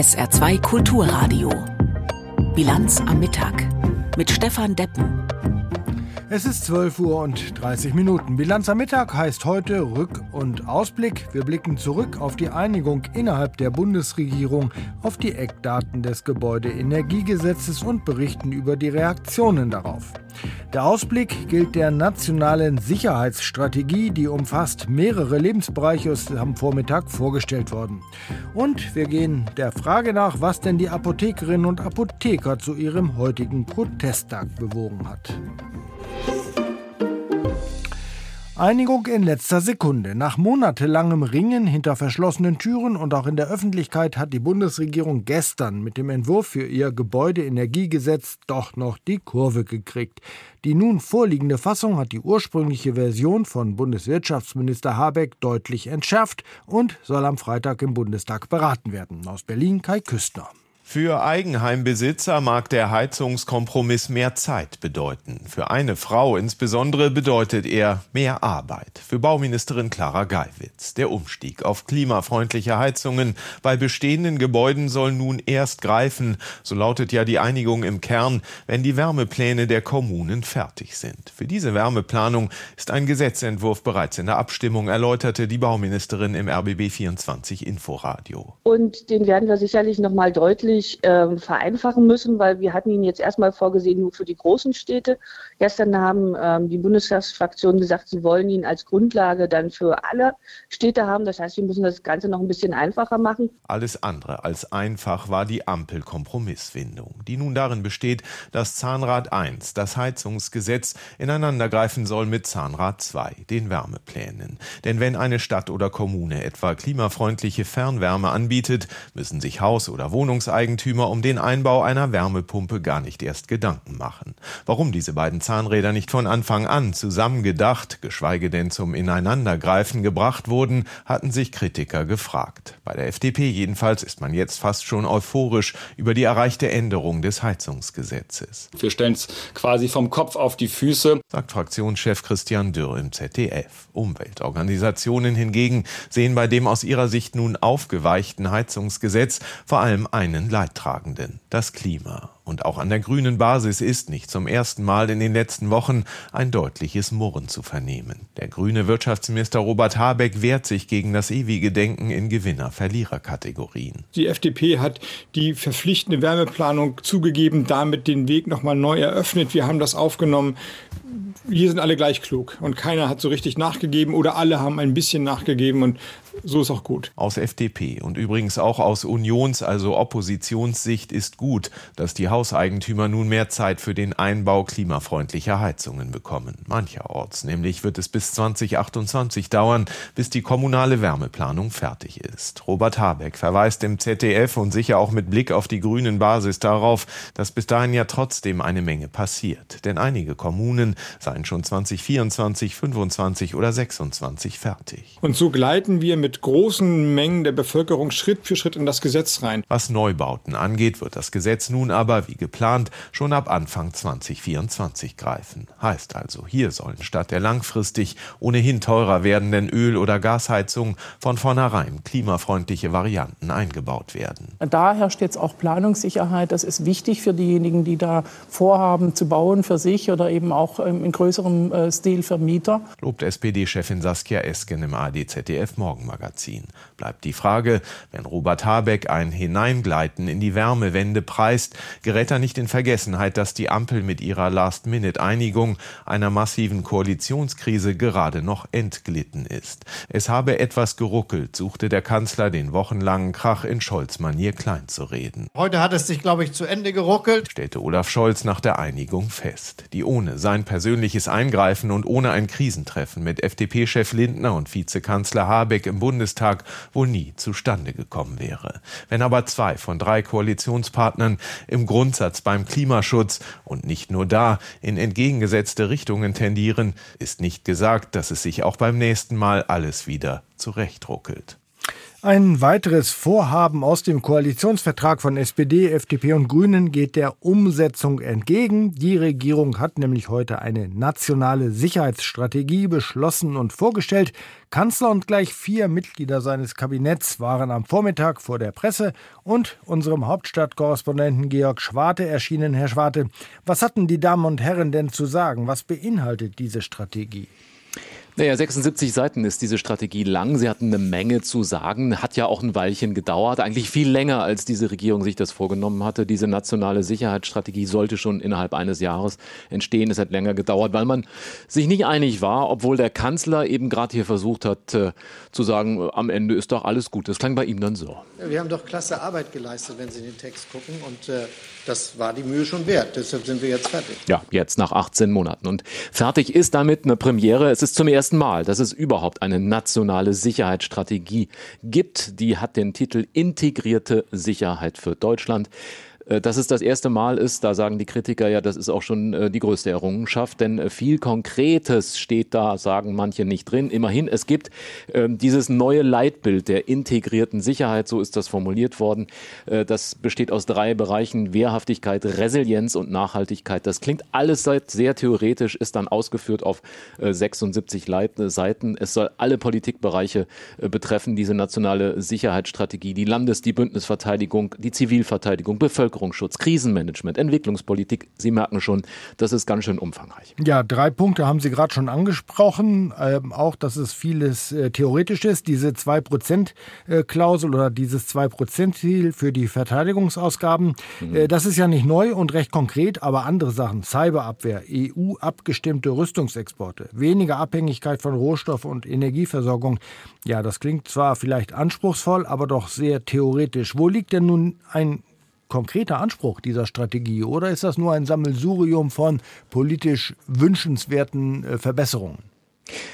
SR2 Kulturradio. Bilanz am Mittag mit Stefan Deppen. Es ist 12 Uhr und 30 Minuten. Bilanz am Mittag heißt heute Rück- und Ausblick. Wir blicken zurück auf die Einigung innerhalb der Bundesregierung, auf die Eckdaten des Gebäudeenergiegesetzes und berichten über die Reaktionen darauf. Der Ausblick gilt der nationalen Sicherheitsstrategie, die umfasst mehrere Lebensbereiche, ist am Vormittag vorgestellt worden. Und wir gehen der Frage nach, was denn die Apothekerinnen und Apotheker zu ihrem heutigen Protesttag bewogen hat. Einigung in letzter Sekunde. Nach monatelangem Ringen hinter verschlossenen Türen und auch in der Öffentlichkeit hat die Bundesregierung gestern mit dem Entwurf für ihr Gebäudeenergiegesetz doch noch die Kurve gekriegt. Die nun vorliegende Fassung hat die ursprüngliche Version von Bundeswirtschaftsminister Habeck deutlich entschärft und soll am Freitag im Bundestag beraten werden. Aus Berlin Kai Küstner. Für Eigenheimbesitzer mag der Heizungskompromiss mehr Zeit bedeuten. Für eine Frau insbesondere bedeutet er mehr Arbeit. Für Bauministerin Clara Geiwitz. Der Umstieg auf klimafreundliche Heizungen bei bestehenden Gebäuden soll nun erst greifen. So lautet ja die Einigung im Kern, wenn die Wärmepläne der Kommunen fertig sind. Für diese Wärmeplanung ist ein Gesetzentwurf bereits in der Abstimmung, erläuterte die Bauministerin im RBB 24 Inforadio. Und den werden wir sicherlich noch mal deutlich äh, vereinfachen müssen, weil wir hatten ihn jetzt erstmal vorgesehen nur für die großen Städte. Gestern haben ähm, die Bundestagsfraktionen gesagt, sie wollen ihn als Grundlage dann für alle Städte haben. Das heißt, wir müssen das Ganze noch ein bisschen einfacher machen. Alles andere als einfach war die Ampel-Kompromissfindung, die nun darin besteht, dass Zahnrad 1, das Heizungsgesetz, ineinandergreifen soll mit Zahnrad 2, den Wärmeplänen. Denn wenn eine Stadt oder Kommune etwa klimafreundliche Fernwärme anbietet, müssen sich Haus- oder Wohnungseigentümer um den Einbau einer Wärmepumpe gar nicht erst Gedanken machen. Warum diese beiden Zahnräder nicht von Anfang an zusammengedacht, geschweige denn zum Ineinandergreifen gebracht wurden, hatten sich Kritiker gefragt. Bei der FDP jedenfalls ist man jetzt fast schon euphorisch über die erreichte Änderung des Heizungsgesetzes. Wir stellen es quasi vom Kopf auf die Füße, sagt Fraktionschef Christian Dürr im ZDF. Umweltorganisationen hingegen sehen bei dem aus ihrer Sicht nun aufgeweichten Heizungsgesetz vor allem einen Leidtragenden, das Klima. Und auch an der grünen Basis ist nicht zum ersten Mal in den letzten Wochen ein deutliches Murren zu vernehmen. Der grüne Wirtschaftsminister Robert Habeck wehrt sich gegen das ewige Denken in Gewinner-Verlierer-Kategorien. Die FDP hat die verpflichtende Wärmeplanung zugegeben, damit den Weg nochmal neu eröffnet. Wir haben das aufgenommen hier sind alle gleich klug und keiner hat so richtig nachgegeben oder alle haben ein bisschen nachgegeben und so ist auch gut. Aus FDP und übrigens auch aus Unions-, also Oppositionssicht ist gut, dass die Hauseigentümer nun mehr Zeit für den Einbau klimafreundlicher Heizungen bekommen. Mancherorts nämlich wird es bis 2028 dauern, bis die kommunale Wärmeplanung fertig ist. Robert Habeck verweist im ZDF und sicher auch mit Blick auf die grünen Basis darauf, dass bis dahin ja trotzdem eine Menge passiert. Denn einige Kommunen seien schon 2024, 25 oder 26 fertig. Und so gleiten wir mit großen Mengen der Bevölkerung Schritt für Schritt in das Gesetz rein. Was Neubauten angeht, wird das Gesetz nun aber, wie geplant, schon ab Anfang 2024 greifen. Heißt also, hier sollen statt der langfristig ohnehin teurer werdenden Öl- oder Gasheizung von vornherein klimafreundliche Varianten eingebaut werden. Da herrscht jetzt auch Planungssicherheit. Das ist wichtig für diejenigen, die da vorhaben zu bauen für sich oder eben auch in größerem äh, Stil für Mieter. Lobt SPD-Chefin Saskia Esken im AD-ZDF Morgen Magazin. Bleibt die Frage, wenn Robert Habeck ein Hineingleiten in die Wärmewende preist, gerät er nicht in Vergessenheit, dass die Ampel mit ihrer Last-Minute-Einigung einer massiven Koalitionskrise gerade noch entglitten ist. Es habe etwas geruckelt, suchte der Kanzler den wochenlangen Krach in Scholz-Manier kleinzureden. Heute hat es sich, glaube ich, zu Ende geruckelt, stellte Olaf Scholz nach der Einigung fest, die ohne sein persönliches Eingreifen und ohne ein Krisentreffen mit FDP-Chef Lindner und Vizekanzler Habeck im Bundestag wohl nie zustande gekommen wäre. Wenn aber zwei von drei Koalitionspartnern im Grundsatz beim Klimaschutz. Und nicht nur da. In entgegengesetzte Richtungen tendieren, ist nicht gesagt, dass es sich auch beim nächsten Mal alles wieder zurechtruckelt. Ein weiteres Vorhaben aus dem Koalitionsvertrag von SPD, FDP und Grünen geht der Umsetzung entgegen. Die Regierung hat nämlich heute eine nationale Sicherheitsstrategie beschlossen und vorgestellt. Kanzler und gleich vier Mitglieder seines Kabinetts waren am Vormittag vor der Presse und unserem Hauptstadtkorrespondenten Georg Schwarte erschienen. Herr Schwarte, was hatten die Damen und Herren denn zu sagen? Was beinhaltet diese Strategie? Naja, 76 Seiten ist diese Strategie lang. Sie hatten eine Menge zu sagen. Hat ja auch ein Weilchen gedauert. Eigentlich viel länger, als diese Regierung sich das vorgenommen hatte. Diese nationale Sicherheitsstrategie sollte schon innerhalb eines Jahres entstehen. Es hat länger gedauert, weil man sich nicht einig war, obwohl der Kanzler eben gerade hier versucht hat äh, zu sagen, am Ende ist doch alles gut. Das klang bei ihm dann so. Wir haben doch klasse Arbeit geleistet, wenn Sie den Text gucken. Und äh, das war die Mühe schon wert. Deshalb sind wir jetzt fertig. Ja, jetzt nach 18 Monaten. Und fertig ist damit eine Premiere. Es ist zum ersten Mal, dass es überhaupt eine nationale Sicherheitsstrategie gibt. Die hat den Titel Integrierte Sicherheit für Deutschland. Äh, dass es das erste Mal ist, da sagen die Kritiker ja, das ist auch schon äh, die größte Errungenschaft, denn äh, viel Konkretes steht da, sagen manche nicht drin. Immerhin, es gibt ähm, dieses neue Leitbild der integrierten Sicherheit, so ist das formuliert worden. Das besteht aus drei Bereichen, Wehrhaftigkeit, Resilienz und Nachhaltigkeit. Das klingt alles sehr theoretisch, ist dann ausgeführt auf 76 Seiten. Es soll alle Politikbereiche betreffen, diese nationale Sicherheitsstrategie, die Landes-, die Bündnisverteidigung, die Zivilverteidigung, Bevölkerung, Bevölkerungsschutz, Krisenmanagement, Entwicklungspolitik. Sie merken schon, das ist ganz schön umfangreich. Ja, drei Punkte haben Sie gerade schon angesprochen. Ähm, auch, dass es vieles äh, theoretisch ist. Diese 2%-Klausel oder dieses 2%-Ziel für die Verteidigungsausgaben, mhm. äh, das ist ja nicht neu und recht konkret, aber andere Sachen, Cyberabwehr, EU-abgestimmte Rüstungsexporte, weniger Abhängigkeit von Rohstoff- und Energieversorgung. Ja, das klingt zwar vielleicht anspruchsvoll, aber doch sehr theoretisch. Wo liegt denn nun ein konkreter Anspruch dieser Strategie oder ist das nur ein Sammelsurium von politisch wünschenswerten äh, Verbesserungen?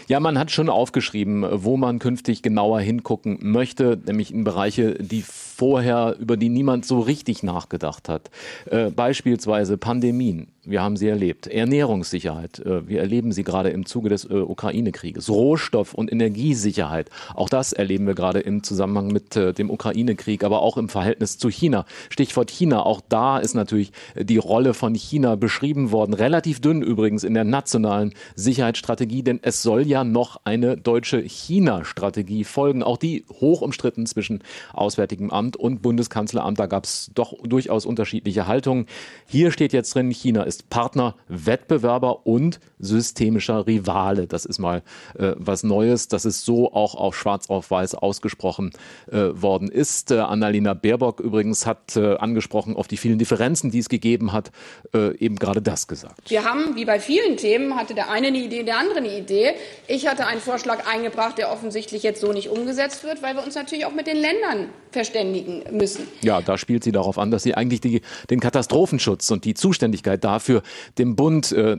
Ja, man hat schon aufgeschrieben, wo man künftig genauer hingucken möchte, nämlich in Bereiche, die vorher, über die niemand so richtig nachgedacht hat. Äh, beispielsweise Pandemien wir haben sie erlebt. Ernährungssicherheit, äh, wir erleben sie gerade im Zuge des äh, Ukraine-Krieges. Rohstoff- und Energiesicherheit, auch das erleben wir gerade im Zusammenhang mit äh, dem Ukraine-Krieg, aber auch im Verhältnis zu China. Stichwort China, auch da ist natürlich die Rolle von China beschrieben worden. Relativ dünn übrigens in der nationalen Sicherheitsstrategie, denn es soll ja noch eine deutsche China-Strategie folgen. Auch die hoch umstritten zwischen Auswärtigem Amt und Bundeskanzleramt. Da gab es doch durchaus unterschiedliche Haltungen. Hier steht jetzt drin, China ist ist Partner, Wettbewerber und systemischer Rivale. Das ist mal äh, was Neues, dass es so auch auf Schwarz auf Weiß ausgesprochen äh, worden ist. Äh, Annalena Baerbock übrigens hat äh, angesprochen auf die vielen Differenzen, die es gegeben hat, äh, eben gerade das gesagt. Wir haben, wie bei vielen Themen, hatte der eine eine Idee, der andere eine Idee. Ich hatte einen Vorschlag eingebracht, der offensichtlich jetzt so nicht umgesetzt wird, weil wir uns natürlich auch mit den Ländern verständigen müssen. Ja, da spielt sie darauf an, dass sie eigentlich die, den Katastrophenschutz und die Zuständigkeit dafür dafür dem Bund äh,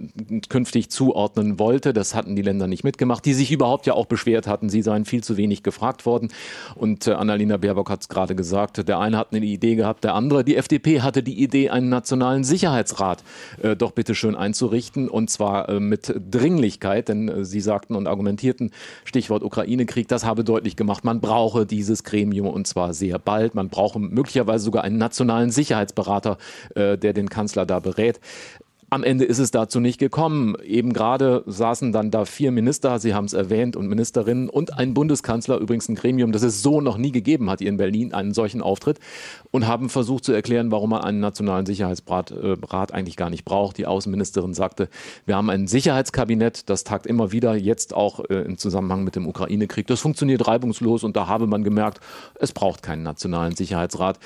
künftig zuordnen wollte. Das hatten die Länder nicht mitgemacht, die sich überhaupt ja auch beschwert hatten, sie seien viel zu wenig gefragt worden. Und äh, Annalena Baerbock hat es gerade gesagt, der eine hat eine Idee gehabt, der andere, die FDP hatte die Idee, einen nationalen Sicherheitsrat äh, doch bitte schön einzurichten und zwar äh, mit Dringlichkeit, denn äh, sie sagten und argumentierten, Stichwort Ukraine-Krieg, das habe deutlich gemacht, man brauche dieses Gremium und zwar sehr bald. Man brauche möglicherweise sogar einen nationalen Sicherheitsberater, äh, der den Kanzler da berät. Am Ende ist es dazu nicht gekommen. Eben gerade saßen dann da vier Minister, Sie haben es erwähnt, und Ministerinnen und ein Bundeskanzler, übrigens ein Gremium, das es so noch nie gegeben hat hier in Berlin, einen solchen Auftritt, und haben versucht zu erklären, warum man einen nationalen Sicherheitsrat äh, eigentlich gar nicht braucht. Die Außenministerin sagte, wir haben ein Sicherheitskabinett, das tagt immer wieder, jetzt auch äh, im Zusammenhang mit dem Ukraine-Krieg. Das funktioniert reibungslos und da habe man gemerkt, es braucht keinen nationalen Sicherheitsrat.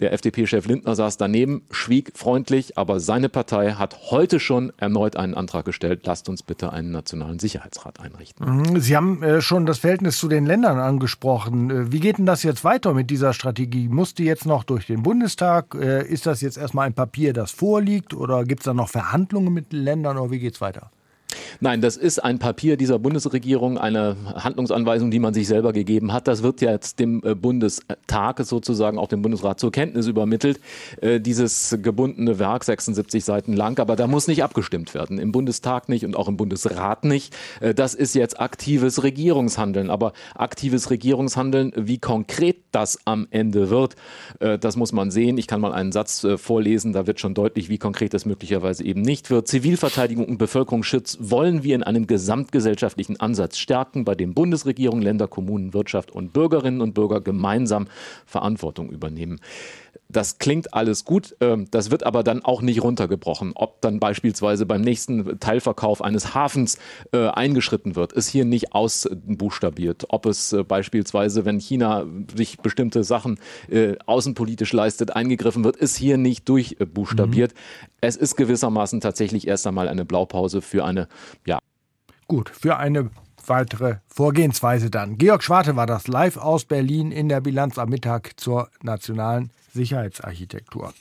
Der FDP-Chef Lindner saß daneben, schwieg freundlich, aber seine Partei hat heute schon erneut einen Antrag gestellt, lasst uns bitte einen nationalen Sicherheitsrat einrichten. Mhm. Sie haben äh, schon das Verhältnis zu den Ländern angesprochen. Äh, wie geht denn das jetzt weiter mit dieser Strategie? Muss die jetzt noch durch den Bundestag? Äh, ist das jetzt erstmal ein Papier, das vorliegt? Oder gibt es da noch Verhandlungen mit den Ländern? Oder wie geht es weiter? Nein, das ist ein Papier dieser Bundesregierung, eine Handlungsanweisung, die man sich selber gegeben hat. Das wird jetzt dem äh, Bundestag sozusagen auch dem Bundesrat zur Kenntnis übermittelt. Äh, dieses gebundene Werk, 76 Seiten lang, aber da muss nicht abgestimmt werden. Im Bundestag nicht und auch im Bundesrat nicht. Äh, das ist jetzt aktives Regierungshandeln. Aber aktives Regierungshandeln, wie konkret das am Ende wird, das muss man sehen. Ich kann mal einen Satz vorlesen, da wird schon deutlich, wie konkret das möglicherweise eben nicht wird. Zivilverteidigung und Bevölkerungsschutz wollen wir in einem gesamtgesellschaftlichen Ansatz stärken, bei dem Bundesregierung, Länder, Kommunen, Wirtschaft und Bürgerinnen und Bürger gemeinsam Verantwortung übernehmen. Das klingt alles gut, ähm, das wird aber dann auch nicht runtergebrochen. Ob dann beispielsweise beim nächsten Teilverkauf eines Hafens äh, eingeschritten wird, ist hier nicht ausbuchstabiert. Ob es äh, beispielsweise, wenn China sich bestimmte Sachen äh, außenpolitisch leistet, eingegriffen wird, ist hier nicht durchbuchstabiert. Mhm. Es ist gewissermaßen tatsächlich erst einmal eine Blaupause für eine, ja. Gut, für eine weitere Vorgehensweise dann. Georg Schwarte war das live aus Berlin in der Bilanz am Mittag zur nationalen Sicherheitsarchitektur.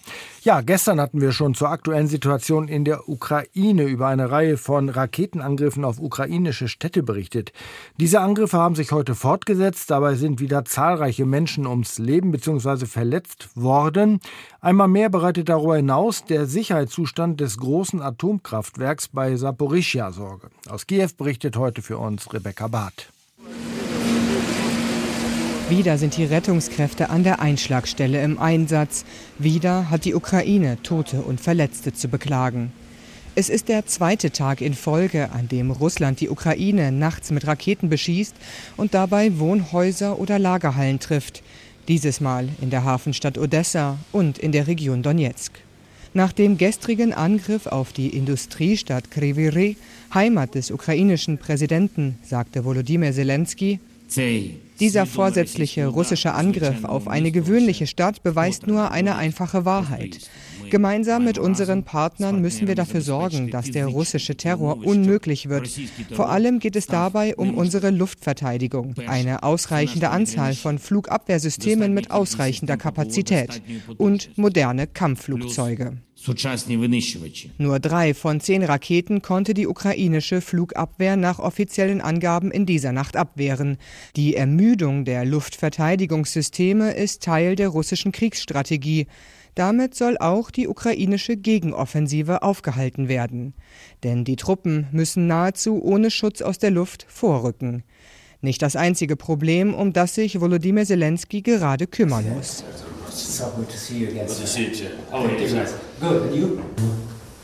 Ja, gestern hatten wir schon zur aktuellen Situation in der Ukraine über eine Reihe von Raketenangriffen auf ukrainische Städte berichtet. Diese Angriffe haben sich heute fortgesetzt. Dabei sind wieder zahlreiche Menschen ums Leben bzw. verletzt worden. Einmal mehr bereitet darüber hinaus der Sicherheitszustand des großen Atomkraftwerks bei Saporischia Sorge. Aus Kiew berichtet heute für uns Rebecca Barth. Wieder sind die Rettungskräfte an der Einschlagstelle im Einsatz. Wieder hat die Ukraine Tote und Verletzte zu beklagen. Es ist der zweite Tag in Folge, an dem Russland die Ukraine nachts mit Raketen beschießt und dabei Wohnhäuser oder Lagerhallen trifft. Dieses Mal in der Hafenstadt Odessa und in der Region Donetsk. Nach dem gestrigen Angriff auf die Industriestadt Kryvyi Heimat des ukrainischen Präsidenten, sagte Volodymyr Zelensky, dieser vorsätzliche russische Angriff auf eine gewöhnliche Stadt beweist nur eine einfache Wahrheit. Gemeinsam mit unseren Partnern müssen wir dafür sorgen, dass der russische Terror unmöglich wird. Vor allem geht es dabei um unsere Luftverteidigung, eine ausreichende Anzahl von Flugabwehrsystemen mit ausreichender Kapazität und moderne Kampfflugzeuge. Nur drei von zehn Raketen konnte die ukrainische Flugabwehr nach offiziellen Angaben in dieser Nacht abwehren. Die Ermüdung der Luftverteidigungssysteme ist Teil der russischen Kriegsstrategie. Damit soll auch die ukrainische Gegenoffensive aufgehalten werden. Denn die Truppen müssen nahezu ohne Schutz aus der Luft vorrücken. Nicht das einzige Problem, um das sich Volodymyr Zelensky gerade kümmern muss.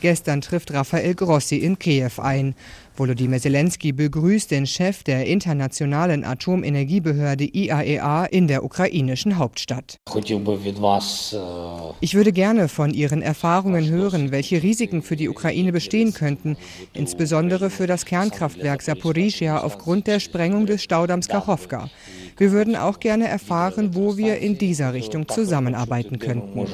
Gestern trifft Rafael Grossi in Kiew ein. Volodymyr Zelensky begrüßt den Chef der internationalen Atomenergiebehörde IAEA e in der ukrainischen Hauptstadt. Ich würde gerne von Ihren Erfahrungen hören, welche Risiken für die Ukraine bestehen könnten, insbesondere für das Kernkraftwerk Saporischia aufgrund der Sprengung des Staudamms Kachowka. Wir würden auch gerne erfahren, wo wir in dieser Richtung zusammenarbeiten könnten.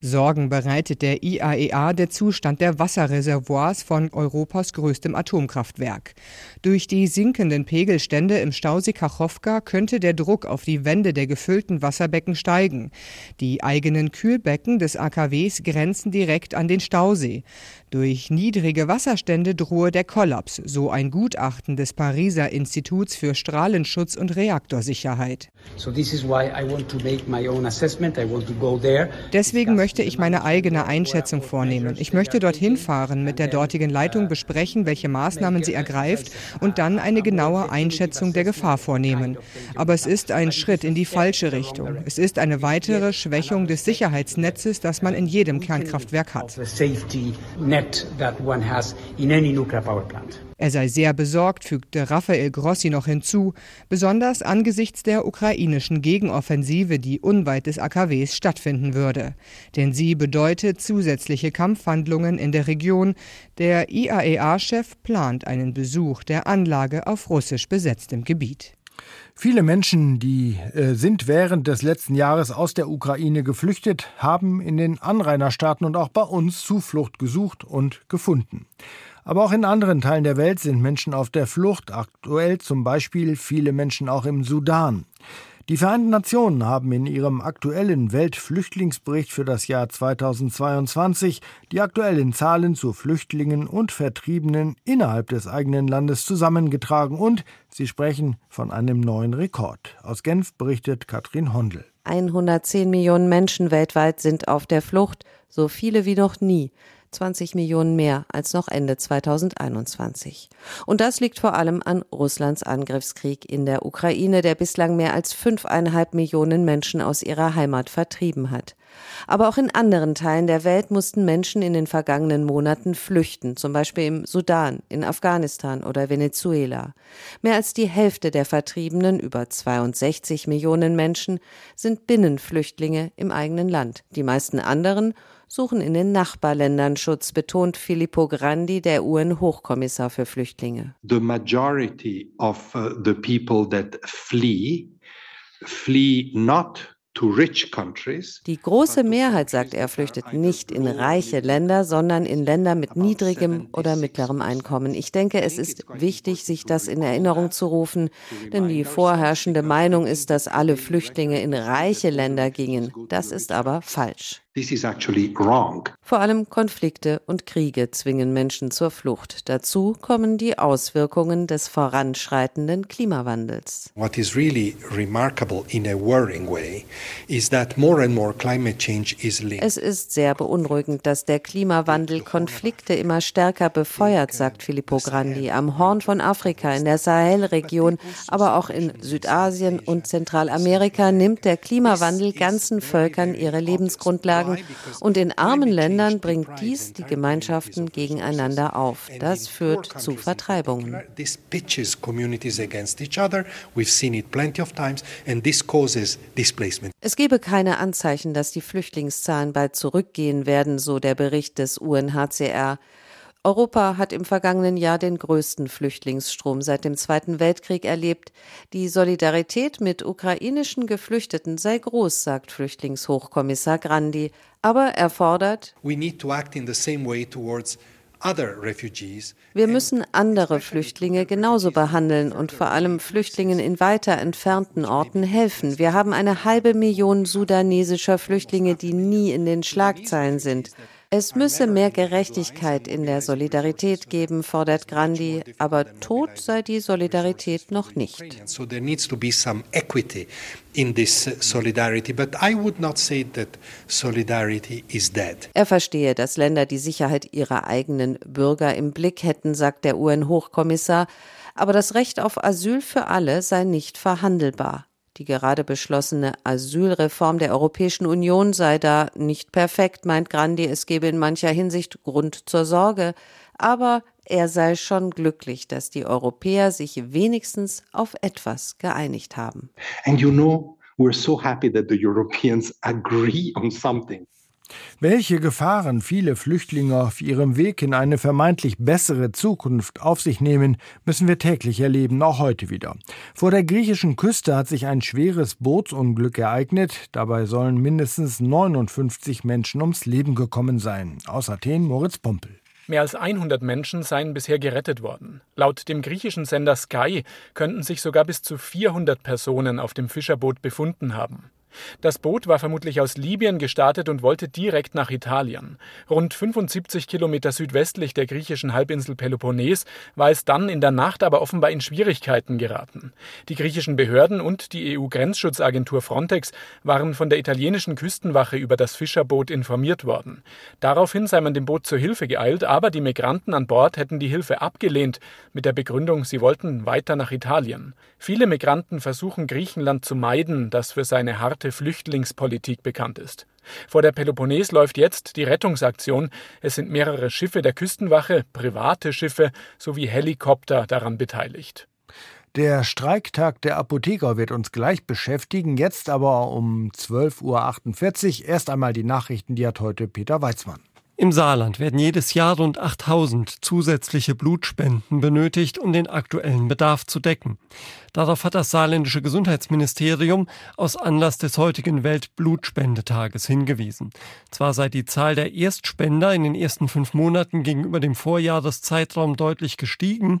Sorgen bereitet der IAEA e der Zustand der Wasserreservoirs von Europas größtem Atomkraftwerk. Durch die sinkenden Pegelstände im Stausee Kachowka könnte der Druck auf die Wände der gefüllten Wasserbecken steigen. Die eigenen Kühlbecken des AKWs grenzen direkt an den Stausee. Durch niedrige Wasserstände drohe der Kollaps, so ein Gutachten des Pariser Instituts für Strahlenschutz und Reaktorsicherheit. Deswegen möchte ich meine eigene Einschätzung vornehmen. Ich möchte dorthin fahren, mit der dortigen Leitung besprechen, welche Maßnahmen sie ergreift und dann eine genaue Einschätzung der Gefahr vornehmen. Aber es ist ein Schritt in die falsche Richtung. Es ist eine weitere Schwächung des Sicherheitsnetzes, das man in jedem Kernkraftwerk hat Er sei sehr besorgt, fügte Raphael Grossi noch hinzu, besonders angesichts der ukrainischen Gegenoffensive, die unweit des AKWs stattfinden würde. Denn sie bedeutet zusätzliche Kampfhandlungen in der Region. Der IAEA-Chef plant einen Besuch der Anlage auf russisch besetztem Gebiet. Viele Menschen, die äh, sind während des letzten Jahres aus der Ukraine geflüchtet, haben in den Anrainerstaaten und auch bei uns Zuflucht gesucht und gefunden. Aber auch in anderen Teilen der Welt sind Menschen auf der Flucht, aktuell zum Beispiel viele Menschen auch im Sudan. Die Vereinten Nationen haben in ihrem aktuellen Weltflüchtlingsbericht für das Jahr 2022 die aktuellen Zahlen zu Flüchtlingen und Vertriebenen innerhalb des eigenen Landes zusammengetragen und sie sprechen von einem neuen Rekord. Aus Genf berichtet Katrin Hondel. 110 Millionen Menschen weltweit sind auf der Flucht, so viele wie noch nie. 20 Millionen mehr als noch Ende 2021. Und das liegt vor allem an Russlands Angriffskrieg in der Ukraine, der bislang mehr als fünfeinhalb Millionen Menschen aus ihrer Heimat vertrieben hat. Aber auch in anderen Teilen der Welt mussten Menschen in den vergangenen Monaten flüchten, zum Beispiel im Sudan, in Afghanistan oder Venezuela. Mehr als die Hälfte der Vertriebenen, über 62 Millionen Menschen, sind Binnenflüchtlinge im eigenen Land. Die meisten anderen suchen in den Nachbarländern Schutz, betont Filippo Grandi, der UN-Hochkommissar für Flüchtlinge. The majority of uh, the people that flee flee not die große Mehrheit, sagt er, flüchtet nicht in reiche Länder, sondern in Länder mit niedrigem oder mittlerem Einkommen. Ich denke, es ist wichtig, sich das in Erinnerung zu rufen, denn die vorherrschende Meinung ist, dass alle Flüchtlinge in reiche Länder gingen. Das ist aber falsch. This is actually wrong. Vor allem Konflikte und Kriege zwingen Menschen zur Flucht. Dazu kommen die Auswirkungen des voranschreitenden Klimawandels. What is really remarkable in a worrying way is that more and more climate change is linked. Es ist sehr beunruhigend, dass der Klimawandel Konflikte immer stärker befeuert, sagt Filippo Grandi. Am Horn von Afrika, in der Sahelregion, aber auch in Südasien und Zentralamerika nimmt der Klimawandel ganzen Völkern ihre Lebensgrundlage sagen. Und in armen Ländern bringt dies die Gemeinschaften gegeneinander auf. Das führt zu Vertreibungen. Es gebe keine Anzeichen, dass die Flüchtlingszahlen bald zurückgehen werden, so der Bericht des UNHCR. Europa hat im vergangenen Jahr den größten Flüchtlingsstrom seit dem Zweiten Weltkrieg erlebt. Die Solidarität mit ukrainischen Geflüchteten sei groß, sagt Flüchtlingshochkommissar Grandi. Aber er fordert, wir müssen andere Flüchtlinge genauso behandeln und vor allem Flüchtlingen in weiter entfernten Orten helfen. Wir haben eine halbe Million sudanesischer Flüchtlinge, die nie in den Schlagzeilen sind. Es müsse mehr Gerechtigkeit in der Solidarität geben, fordert Grandi, aber tot sei die Solidarität noch nicht. So there needs to be some equity in this solidarity, but I would not say that solidarity is dead. Er verstehe, dass Länder die Sicherheit ihrer eigenen Bürger im Blick hätten, sagt der UN-Hochkommissar, aber das Recht auf Asyl für alle sei nicht verhandelbar. Die gerade beschlossene Asylreform der Europäischen Union sei da nicht perfekt, meint Grandi, es gebe in mancher Hinsicht Grund zur Sorge, aber er sei schon glücklich, dass die Europäer sich wenigstens auf etwas geeinigt haben. And you know, we're so happy that the Europeans agree on something. Welche Gefahren viele Flüchtlinge auf ihrem Weg in eine vermeintlich bessere Zukunft auf sich nehmen, müssen wir täglich erleben, auch heute wieder. Vor der griechischen Küste hat sich ein schweres Bootsunglück ereignet. Dabei sollen mindestens 59 Menschen ums Leben gekommen sein. Aus Athen Moritz Pompel. Mehr als 100 Menschen seien bisher gerettet worden. Laut dem griechischen Sender Sky könnten sich sogar bis zu 400 Personen auf dem Fischerboot befunden haben. Das Boot war vermutlich aus Libyen gestartet und wollte direkt nach Italien. Rund 75 Kilometer südwestlich der griechischen Halbinsel Peloponnes war es dann in der Nacht aber offenbar in Schwierigkeiten geraten. Die griechischen Behörden und die EU-Grenzschutzagentur Frontex waren von der italienischen Küstenwache über das Fischerboot informiert worden. Daraufhin sei man dem Boot zur Hilfe geeilt, aber die Migranten an Bord hätten die Hilfe abgelehnt, mit der Begründung, sie wollten weiter nach Italien. Viele Migranten versuchen Griechenland zu meiden, das für seine harte harte Flüchtlingspolitik bekannt ist. Vor der Peloponnes läuft jetzt die Rettungsaktion. Es sind mehrere Schiffe der Küstenwache, private Schiffe sowie Helikopter daran beteiligt. Der Streiktag der Apotheker wird uns gleich beschäftigen, jetzt aber um 12.48 Uhr erst einmal die Nachrichten, die hat heute Peter Weizmann. Im Saarland werden jedes Jahr rund 8000 zusätzliche Blutspenden benötigt, um den aktuellen Bedarf zu decken. Darauf hat das saarländische Gesundheitsministerium aus Anlass des heutigen Weltblutspendetages hingewiesen. Zwar sei die Zahl der Erstspender in den ersten fünf Monaten gegenüber dem Vorjahreszeitraum deutlich gestiegen,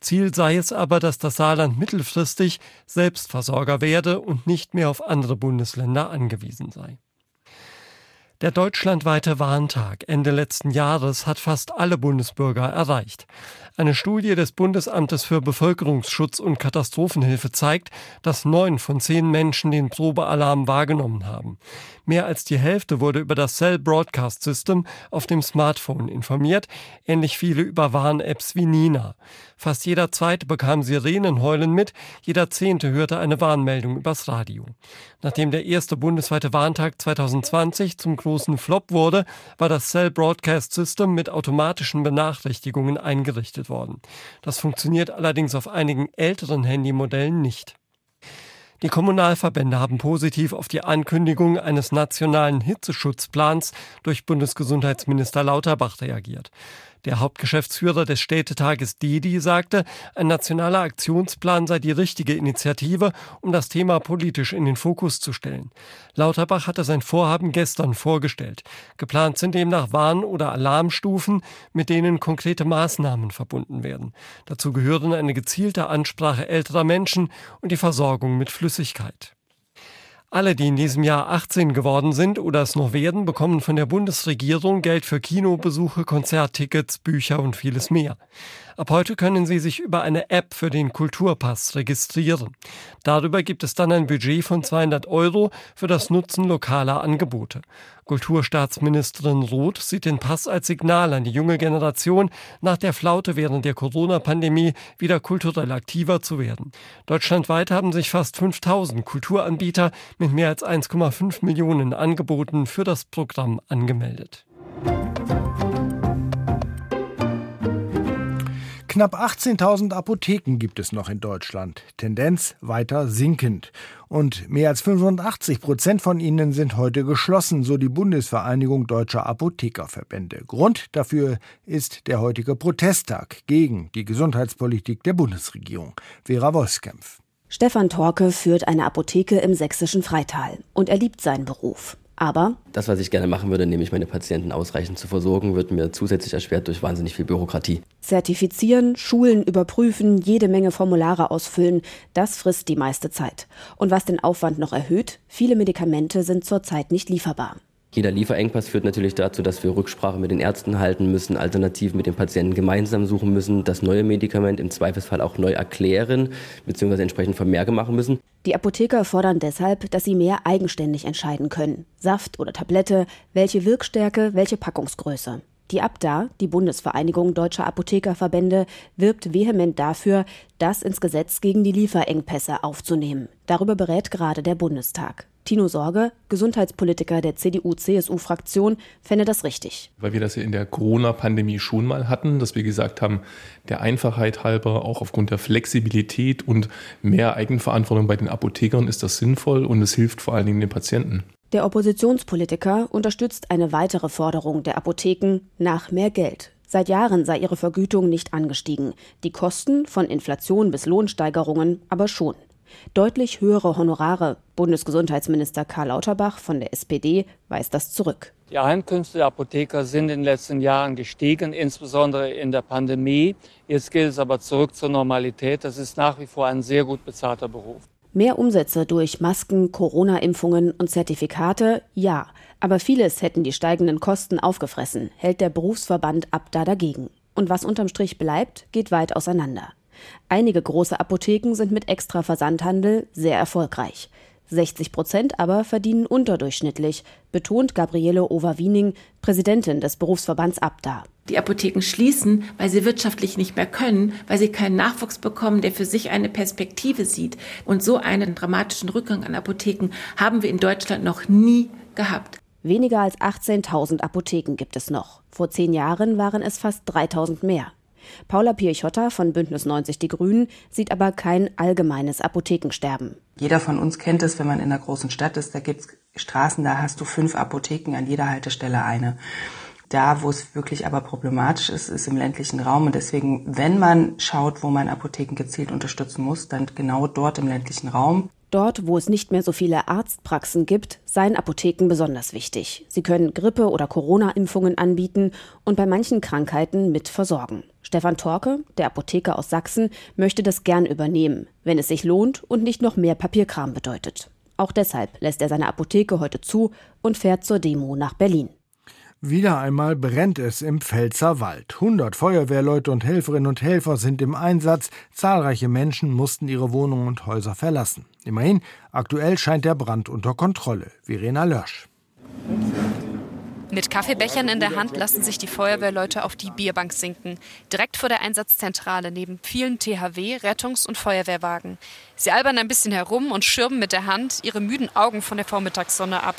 Ziel sei es aber, dass das Saarland mittelfristig Selbstversorger werde und nicht mehr auf andere Bundesländer angewiesen sei. Der deutschlandweite Warntag Ende letzten Jahres hat fast alle Bundesbürger erreicht. Eine Studie des Bundesamtes für Bevölkerungsschutz und Katastrophenhilfe zeigt, dass neun von zehn Menschen den Probealarm wahrgenommen haben. Mehr als die Hälfte wurde über das Cell Broadcast System auf dem Smartphone informiert, ähnlich viele über Warn-Apps wie Nina. Fast jeder zweite bekam Sirenenheulen mit, jeder zehnte hörte eine Warnmeldung übers Radio. Nachdem der erste bundesweite Warntag 2020 zum großen Flop wurde, war das Cell Broadcast System mit automatischen Benachrichtigungen eingerichtet worden. Das funktioniert allerdings auf einigen älteren Handymodellen nicht. Die Kommunalverbände haben positiv auf die Ankündigung eines nationalen Hitzeschutzplans durch Bundesgesundheitsminister Lauterbach reagiert. Der Hauptgeschäftsführer des Städtetages Didi sagte, ein nationaler Aktionsplan sei die richtige Initiative, um das Thema politisch in den Fokus zu stellen. Lauterbach hatte sein Vorhaben gestern vorgestellt. Geplant sind demnach Warn- oder Alarmstufen, mit denen konkrete Maßnahmen verbunden werden. Dazu gehören eine gezielte Ansprache älterer Menschen und die Versorgung mit Flüssigkeit. Alle, die in diesem Jahr 18 geworden sind oder es noch werden, bekommen von der Bundesregierung Geld für Kinobesuche, Konzerttickets, Bücher und vieles mehr. Ab heute können Sie sich über eine App für den Kulturpass registrieren. Darüber gibt es dann ein Budget von 200 Euro für das Nutzen lokaler Angebote. Kulturstaatsministerin Roth sieht den Pass als Signal an die junge Generation, nach der Flaute während der Corona-Pandemie wieder kulturell aktiver zu werden. Deutschlandweit haben sich fast 5000 Kulturanbieter mit mehr als 1,5 Millionen Angeboten für das Programm angemeldet. Knapp 18.000 Apotheken gibt es noch in Deutschland. Tendenz weiter sinkend. Und mehr als 85 Prozent von ihnen sind heute geschlossen, so die Bundesvereinigung deutscher Apothekerverbände. Grund dafür ist der heutige Protesttag gegen die Gesundheitspolitik der Bundesregierung. Vera Wolfskämpf. Stefan Torke führt eine Apotheke im sächsischen Freital und er liebt seinen Beruf. Aber das, was ich gerne machen würde, nämlich meine Patienten ausreichend zu versorgen, wird mir zusätzlich erschwert durch wahnsinnig viel Bürokratie. Zertifizieren, Schulen überprüfen, jede Menge Formulare ausfüllen, das frisst die meiste Zeit. Und was den Aufwand noch erhöht, viele Medikamente sind zurzeit nicht lieferbar. Jeder Lieferengpass führt natürlich dazu, dass wir Rücksprache mit den Ärzten halten müssen, alternativ mit den Patienten gemeinsam suchen müssen, das neue Medikament im Zweifelsfall auch neu erklären bzw. entsprechend Vermerke machen müssen. Die Apotheker fordern deshalb, dass sie mehr eigenständig entscheiden können. Saft oder Tablette, welche Wirkstärke, welche Packungsgröße. Die ABDA, die Bundesvereinigung deutscher Apothekerverbände, wirbt vehement dafür, das ins Gesetz gegen die Lieferengpässe aufzunehmen. Darüber berät gerade der Bundestag. Tino Sorge, Gesundheitspolitiker der CDU-CSU-Fraktion, fände das richtig. Weil wir das ja in der Corona-Pandemie schon mal hatten, dass wir gesagt haben, der Einfachheit halber, auch aufgrund der Flexibilität und mehr Eigenverantwortung bei den Apothekern ist das sinnvoll und es hilft vor allen Dingen den Patienten. Der Oppositionspolitiker unterstützt eine weitere Forderung der Apotheken nach mehr Geld. Seit Jahren sei ihre Vergütung nicht angestiegen, die Kosten von Inflation bis Lohnsteigerungen aber schon. Deutlich höhere Honorare. Bundesgesundheitsminister Karl Lauterbach von der SPD weist das zurück. Die Einkünfte der Apotheker sind in den letzten Jahren gestiegen, insbesondere in der Pandemie. Jetzt geht es aber zurück zur Normalität. Das ist nach wie vor ein sehr gut bezahlter Beruf. Mehr Umsätze durch Masken, Corona-Impfungen und Zertifikate? Ja. Aber vieles hätten die steigenden Kosten aufgefressen, hält der Berufsverband Abda dagegen. Und was unterm Strich bleibt, geht weit auseinander. Einige große Apotheken sind mit extra Versandhandel sehr erfolgreich. 60 Prozent aber verdienen unterdurchschnittlich, betont Gabriele Overwiening, Präsidentin des Berufsverbands Abda. Die Apotheken schließen, weil sie wirtschaftlich nicht mehr können, weil sie keinen Nachwuchs bekommen, der für sich eine Perspektive sieht. Und so einen dramatischen Rückgang an Apotheken haben wir in Deutschland noch nie gehabt. Weniger als 18.000 Apotheken gibt es noch. Vor zehn Jahren waren es fast 3.000 mehr. Paula Pirchotta von Bündnis 90 Die Grünen sieht aber kein allgemeines Apothekensterben. Jeder von uns kennt es, wenn man in einer großen Stadt ist, da gibt es Straßen, da hast du fünf Apotheken, an jeder Haltestelle eine. Da, wo es wirklich aber problematisch ist, ist im ländlichen Raum. Und deswegen, wenn man schaut, wo man Apotheken gezielt unterstützen muss, dann genau dort im ländlichen Raum. Dort, wo es nicht mehr so viele Arztpraxen gibt, seien Apotheken besonders wichtig. Sie können Grippe- oder Corona-Impfungen anbieten und bei manchen Krankheiten mit versorgen. Stefan Torke, der Apotheker aus Sachsen, möchte das gern übernehmen, wenn es sich lohnt und nicht noch mehr Papierkram bedeutet. Auch deshalb lässt er seine Apotheke heute zu und fährt zur Demo nach Berlin. Wieder einmal brennt es im Pfälzer Wald. 100 Feuerwehrleute und Helferinnen und Helfer sind im Einsatz. Zahlreiche Menschen mussten ihre Wohnungen und Häuser verlassen. Immerhin, aktuell scheint der Brand unter Kontrolle. Verena Lörsch. Mit Kaffeebechern in der Hand lassen sich die Feuerwehrleute auf die Bierbank sinken. Direkt vor der Einsatzzentrale neben vielen THW, Rettungs- und Feuerwehrwagen. Sie albern ein bisschen herum und schirmen mit der Hand ihre müden Augen von der Vormittagssonne ab.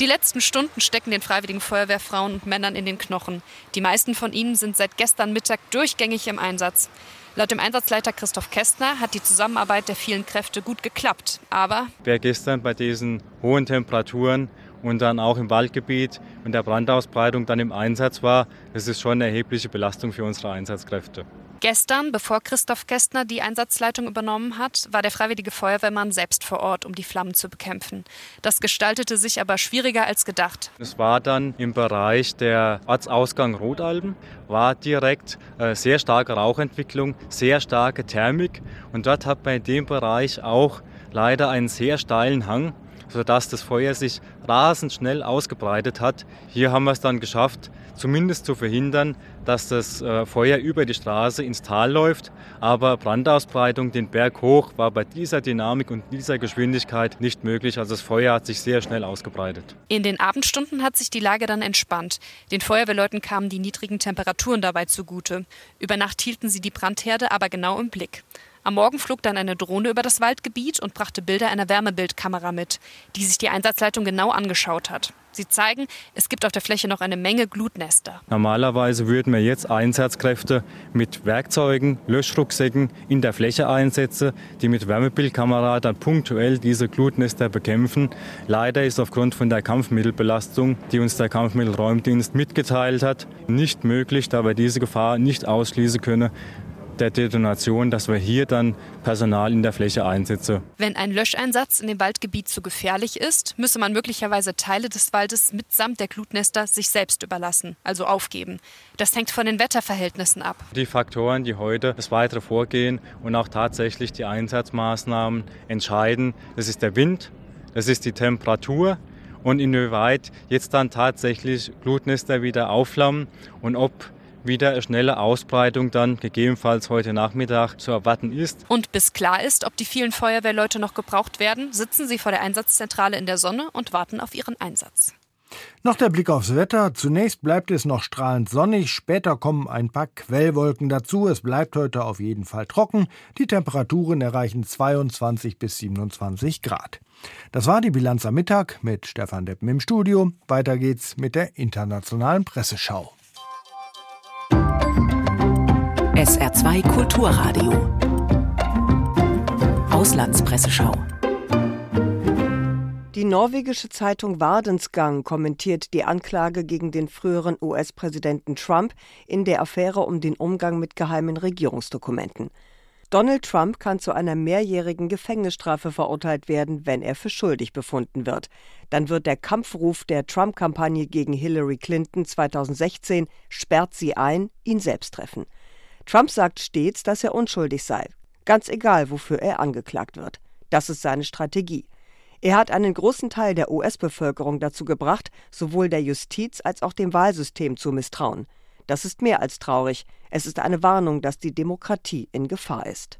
Die letzten Stunden stecken den freiwilligen Feuerwehrfrauen und Männern in den Knochen. Die meisten von ihnen sind seit gestern Mittag durchgängig im Einsatz. Laut dem Einsatzleiter Christoph Kästner hat die Zusammenarbeit der vielen Kräfte gut geklappt. Aber wer gestern bei diesen hohen Temperaturen und dann auch im Waldgebiet und der Brandausbreitung dann im Einsatz war, das ist schon eine erhebliche Belastung für unsere Einsatzkräfte. Gestern, bevor Christoph Kästner die Einsatzleitung übernommen hat, war der freiwillige Feuerwehrmann selbst vor Ort, um die Flammen zu bekämpfen. Das gestaltete sich aber schwieriger als gedacht. Es war dann im Bereich der Ortsausgang Rotalben, war direkt äh, sehr starke Rauchentwicklung, sehr starke Thermik und dort hat man in dem Bereich auch leider einen sehr steilen Hang sodass das Feuer sich rasend schnell ausgebreitet hat. Hier haben wir es dann geschafft, zumindest zu verhindern, dass das äh, Feuer über die Straße ins Tal läuft. Aber Brandausbreitung den Berg hoch war bei dieser Dynamik und dieser Geschwindigkeit nicht möglich. Also das Feuer hat sich sehr schnell ausgebreitet. In den Abendstunden hat sich die Lage dann entspannt. Den Feuerwehrleuten kamen die niedrigen Temperaturen dabei zugute. Über Nacht hielten sie die Brandherde aber genau im Blick. Am Morgen flog dann eine Drohne über das Waldgebiet und brachte Bilder einer Wärmebildkamera mit, die sich die Einsatzleitung genau angeschaut hat. Sie zeigen, es gibt auf der Fläche noch eine Menge Glutnester. Normalerweise würden wir jetzt Einsatzkräfte mit Werkzeugen, Löschrucksäcken in der Fläche einsetzen, die mit Wärmebildkamera dann punktuell diese Glutnester bekämpfen. Leider ist aufgrund von der Kampfmittelbelastung, die uns der Kampfmittelräumdienst mitgeteilt hat, nicht möglich, da wir diese Gefahr nicht ausschließen können, der Detonation, dass wir hier dann Personal in der Fläche einsetzen. Wenn ein Löscheinsatz in dem Waldgebiet zu gefährlich ist, müsse man möglicherweise Teile des Waldes mitsamt der Glutnester sich selbst überlassen, also aufgeben. Das hängt von den Wetterverhältnissen ab. Die Faktoren, die heute das weitere Vorgehen und auch tatsächlich die Einsatzmaßnahmen entscheiden, das ist der Wind, das ist die Temperatur und inwieweit jetzt dann tatsächlich Glutnester wieder aufflammen und ob wieder eine schnelle Ausbreitung dann gegebenenfalls heute Nachmittag zu erwarten ist. Und bis klar ist, ob die vielen Feuerwehrleute noch gebraucht werden, sitzen sie vor der Einsatzzentrale in der Sonne und warten auf ihren Einsatz. Noch der Blick aufs Wetter. Zunächst bleibt es noch strahlend sonnig, später kommen ein paar Quellwolken dazu. Es bleibt heute auf jeden Fall trocken. Die Temperaturen erreichen 22 bis 27 Grad. Das war die Bilanz am Mittag mit Stefan Deppen im Studio. Weiter geht's mit der internationalen Presseschau. SR2 Kulturradio. Auslandspresseschau. Die norwegische Zeitung Wardensgang kommentiert die Anklage gegen den früheren US-Präsidenten Trump in der Affäre um den Umgang mit geheimen Regierungsdokumenten. Donald Trump kann zu einer mehrjährigen Gefängnisstrafe verurteilt werden, wenn er für schuldig befunden wird. Dann wird der Kampfruf der Trump-Kampagne gegen Hillary Clinton 2016 sperrt sie ein, ihn selbst treffen. Trump sagt stets, dass er unschuldig sei, ganz egal, wofür er angeklagt wird. Das ist seine Strategie. Er hat einen großen Teil der US-Bevölkerung dazu gebracht, sowohl der Justiz als auch dem Wahlsystem zu misstrauen. Das ist mehr als traurig. Es ist eine Warnung, dass die Demokratie in Gefahr ist.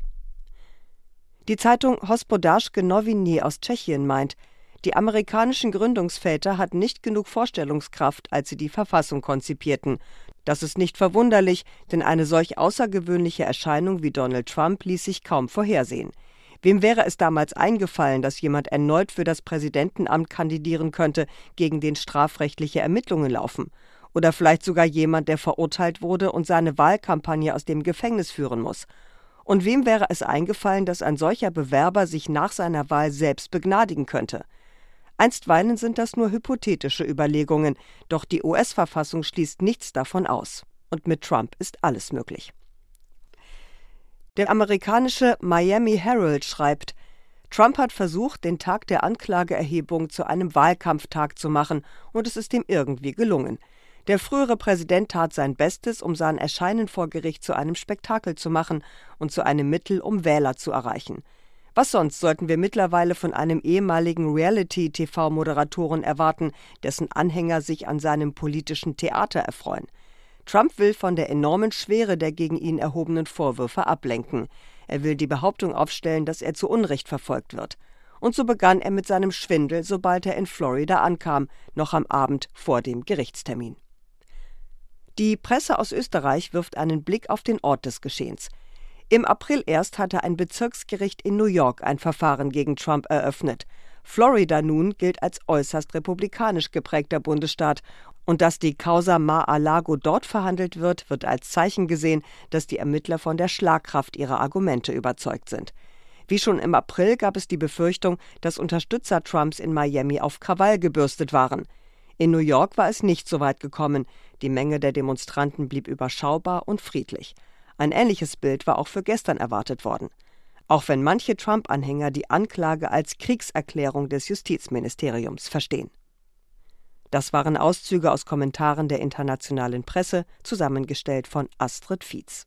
Die Zeitung Hospodarsche Noviny aus Tschechien meint, die amerikanischen Gründungsväter hatten nicht genug Vorstellungskraft, als sie die Verfassung konzipierten. Das ist nicht verwunderlich, denn eine solch außergewöhnliche Erscheinung wie Donald Trump ließ sich kaum vorhersehen. Wem wäre es damals eingefallen, dass jemand erneut für das Präsidentenamt kandidieren könnte, gegen den strafrechtliche Ermittlungen laufen? Oder vielleicht sogar jemand, der verurteilt wurde und seine Wahlkampagne aus dem Gefängnis führen muss? Und wem wäre es eingefallen, dass ein solcher Bewerber sich nach seiner Wahl selbst begnadigen könnte? Einstweilen sind das nur hypothetische Überlegungen, doch die US-Verfassung schließt nichts davon aus. Und mit Trump ist alles möglich. Der amerikanische Miami Herald schreibt, Trump hat versucht, den Tag der Anklageerhebung zu einem Wahlkampftag zu machen, und es ist ihm irgendwie gelungen. Der frühere Präsident tat sein Bestes, um sein Erscheinen vor Gericht zu einem Spektakel zu machen und zu einem Mittel, um Wähler zu erreichen. Was sonst sollten wir mittlerweile von einem ehemaligen Reality-TV-Moderatoren erwarten, dessen Anhänger sich an seinem politischen Theater erfreuen? Trump will von der enormen Schwere der gegen ihn erhobenen Vorwürfe ablenken. Er will die Behauptung aufstellen, dass er zu Unrecht verfolgt wird. Und so begann er mit seinem Schwindel, sobald er in Florida ankam, noch am Abend vor dem Gerichtstermin. Die Presse aus Österreich wirft einen Blick auf den Ort des Geschehens. Im April erst hatte ein Bezirksgericht in New York ein Verfahren gegen Trump eröffnet. Florida nun gilt als äußerst republikanisch geprägter Bundesstaat und dass die Causa Mar-a-Lago dort verhandelt wird, wird als Zeichen gesehen, dass die Ermittler von der Schlagkraft ihrer Argumente überzeugt sind. Wie schon im April gab es die Befürchtung, dass Unterstützer Trumps in Miami auf Krawall gebürstet waren. In New York war es nicht so weit gekommen. Die Menge der Demonstranten blieb überschaubar und friedlich. Ein ähnliches Bild war auch für gestern erwartet worden. Auch wenn manche Trump-Anhänger die Anklage als Kriegserklärung des Justizministeriums verstehen. Das waren Auszüge aus Kommentaren der internationalen Presse, zusammengestellt von Astrid Fietz.